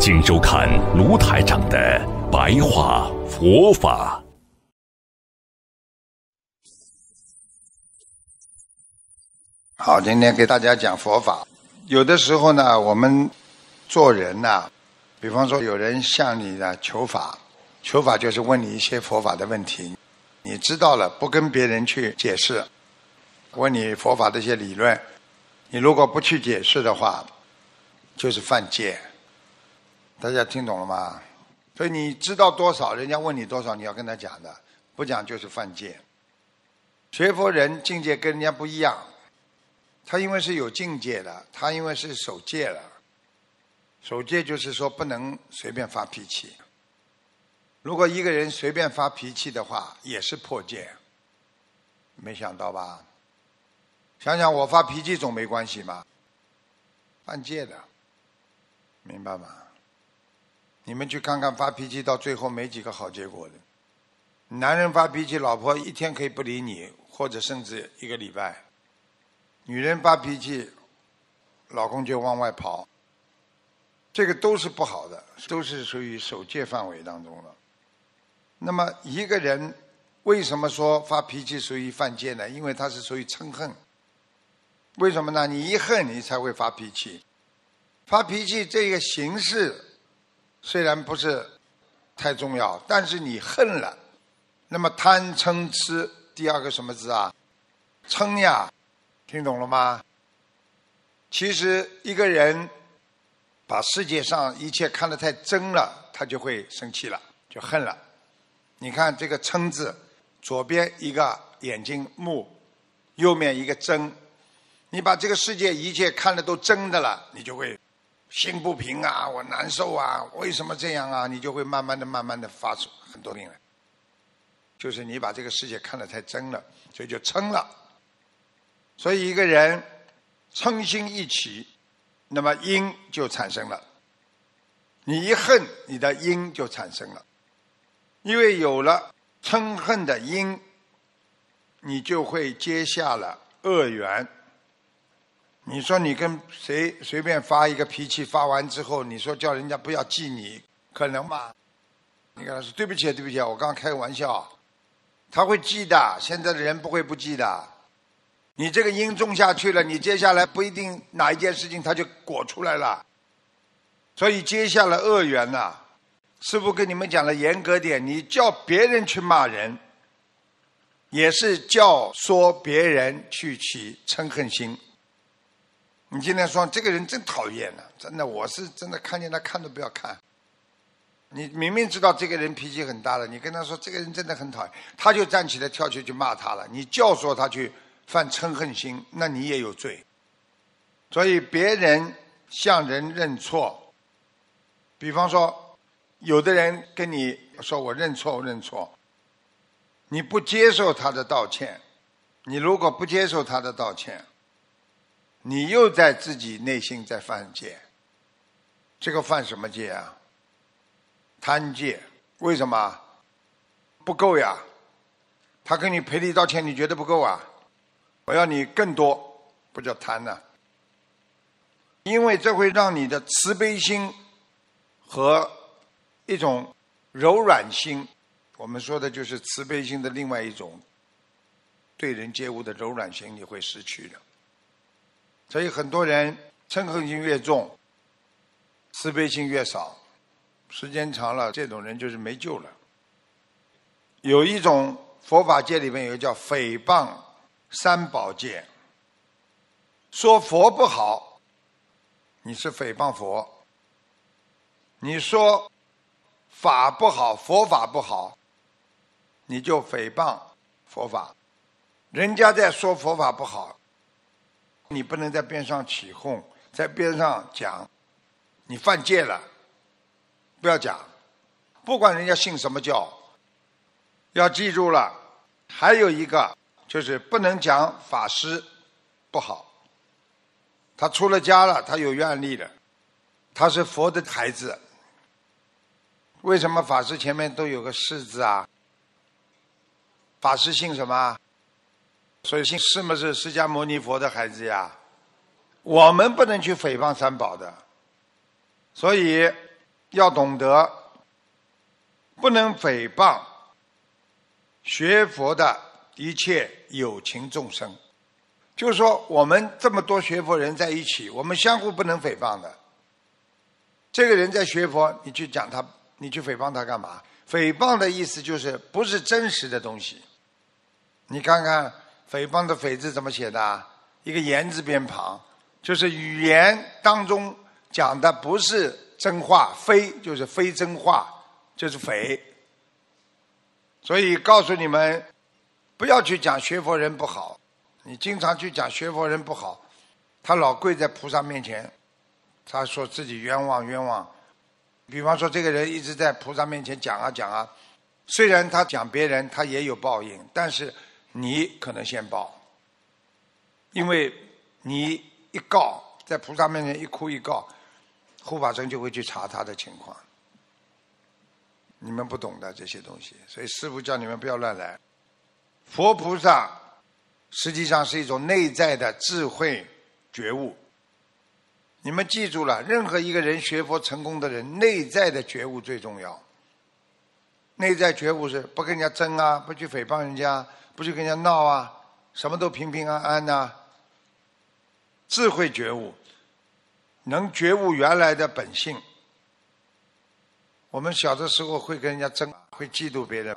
请收看卢台长的白话佛法。好，今天给大家讲佛法。有的时候呢，我们做人呐、比方说有人向你呢求法，求法就是问你一些佛法的问题，你知道了不跟别人去解释，问你佛法的一些理论，你如果不去解释的话，就是犯戒。大家听懂了吗？所以你知道多少，人家问你多少，你要跟他讲的，不讲就是犯戒。学佛人境界跟人家不一样，他因为是有境界的，他因为是守戒了。守戒就是说不能随便发脾气。如果一个人随便发脾气的话，也是破戒。没想到吧？想想我发脾气总没关系吧，犯戒的，明白吗？你们去看看，发脾气到最后没几个好结果的。男人发脾气，老婆一天可以不理你，或者甚至一个礼拜；女人发脾气，老公就往外跑。这个都是不好的，都是属于守戒范围当中的。那么一个人为什么说发脾气属于犯戒呢？因为他是属于嗔恨。为什么呢？你一恨，你才会发脾气。发脾气这个形式虽然不是太重要，但是你恨了，那么贪嗔痴第二个什么字啊？嗔呀，听懂了吗？其实一个人把世界上一切看得太真了，他就会生气了，就恨了。你看这个嗔字，左边一个眼睛目，右面一个真。你把这个世界一切看得都真的了，你就会心不平啊，我难受啊，为什么这样啊？你就会慢慢的、慢慢的发出很多病来。就是你把这个世界看得太真了，所以就嗔了。所以一个人嗔心一起，那么因就产生了。你一恨，你的因就产生了。因为有了嗔恨的因，你就会结下了恶缘。你说你跟谁随便发一个脾气，发完之后，你说叫人家不要记你，可能吗？你跟他说对不起，对不起，我刚开个玩笑，他会记的。现在的人不会不记的。你这个因种下去了，你接下来不一定哪一件事情他就果出来了。所以接下了恶缘呐、师傅跟你们讲了严格点，你叫别人去骂人，也是教唆别人去起嗔恨心。你今天说这个人真讨厌呢、真的，我是真的看见他看都不要看。你明明知道这个人脾气很大的，你跟他说这个人真的很讨厌，他就站起来跳起去骂他了。你教唆他去犯嗔恨心，那你也有罪。所以别人向人认错，比方说，有的人跟你说我认错，我认错，你不接受他的道歉，你如果不接受他的道歉，你又在自己内心在犯戒。这个犯什么戒啊？贪戒。为什么？不够呀。他跟你赔礼道歉，你觉得不够啊？我要你更多，不叫贪呐、因为这会让你的慈悲心和一种柔软心，我们说的就是慈悲心的另外一种对人接物的柔软心，你会失去的。所以很多人嗔恨心越重，慈悲心越少，时间长了，这种人就是没救了。有一种佛法界里面有叫诽谤三宝戒，说佛不好，你是诽谤佛；你说法不好，佛法不好，你就诽谤佛法。人家在说佛法不好，你不能在边上起哄，在边上讲，你犯戒了，不要讲，不管人家信什么教，要记住了。还有一个就是不能讲法师不好，他出了家了，他有愿力了，他是佛的孩子。为什么法师前面都有个“师”字啊？法师姓什么？所以姓释嘛是释迦牟尼佛的孩子呀。我们不能去诽谤三宝的，所以要懂得不能诽谤学佛的一切有情众生。就是说，我们这么多学佛人在一起，我们相互不能诽谤的。这个人在学佛，你去讲他，你去诽谤他干嘛？诽谤的意思就是不是真实的东西。你看看诽谤的“诽”字怎么写的？一个言字边旁。就是语言当中讲的不是真话，非就是非真话，就是诽。所以告诉你们，不要去讲学佛人不好。你经常去讲学佛人不好，他老跪在菩萨面前，他说自己冤枉冤枉。比方说，这个人一直在菩萨面前讲啊讲啊，虽然他讲别人他也有报应，但是你可能先报，因为你。一告，在菩萨面前一哭一告，护法神就会去查他的情况。你们不懂的这些东西，所以师父叫你们不要乱来。佛菩萨实际上是一种内在的智慧觉悟。你们记住了，任何一个人学佛成功的人，内在的觉悟最重要。内在觉悟是不跟人家争啊，不去诽谤人家，不去跟人家闹啊，什么都平平安安呐。智慧觉悟，能觉悟原来的本性。我们小的时候会跟人家争，会嫉妒别人，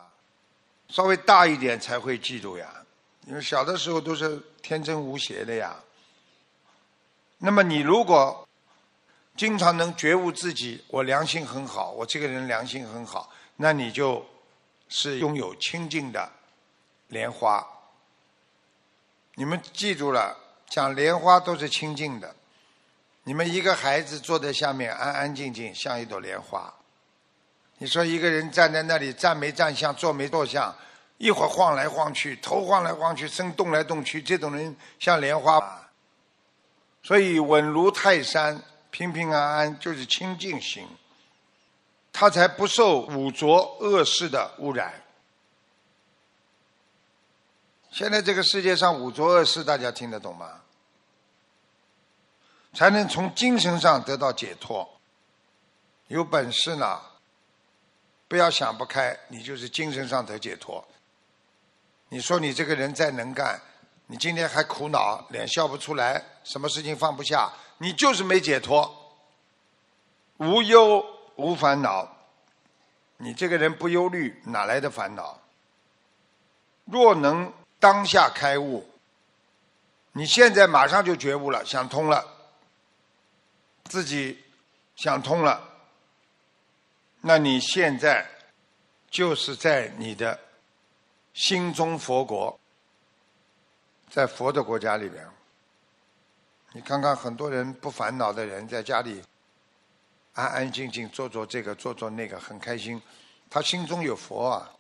稍微大一点才会嫉妒呀。因为小的时候都是天真无邪的呀。那么你如果经常能觉悟自己，我良心很好，我这个人良心很好，那你就是拥有清净的莲花。你们记住了。讲莲花都是清净的，你们一个孩子坐在下面安安静静，像一朵莲花。你说一个人站在那里站没站相，坐没坐相，一会儿晃来晃去，头晃来晃去，身动来动去，这种人像莲花。所以稳如泰山，平平安安就是清净心，他才不受五浊恶世的污染。现在这个世界上五浊恶世，大家听得懂吗？才能从精神上得到解脱。有本事呢，不要想不开，你就是精神上得解脱。你说你这个人再能干，你今天还苦恼，脸笑不出来，什么事情放不下，你就是没解脱。无忧无烦恼，你这个人不忧虑，哪来的烦恼？若能当下开悟，你现在马上就觉悟了，想通了。自己想通了，那你现在就是在你的心中佛国，在佛的国家里边。你看看很多人不烦恼的人，在家里安安静静做做这个做做那个，很开心。他心中有佛啊，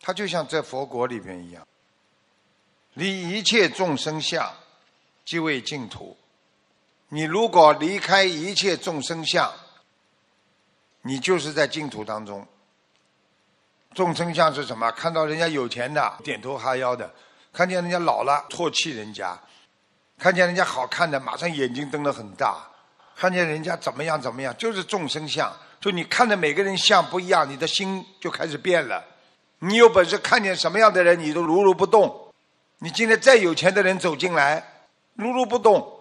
他就像在佛国里边一样。离一切众生相，即为净土。你如果离开一切众生相，你就是在净土当中。众生相是什么？看到人家有钱的点头哈腰的，看见人家老了唾弃人家，看见人家好看的马上眼睛瞪得很大，看见人家怎么样怎么样，就是众生相。就你看的每个人相不一样，你的心就开始变了。你有本事看见什么样的人，你都如如不动。你今天再有钱的人走进来，如如不动。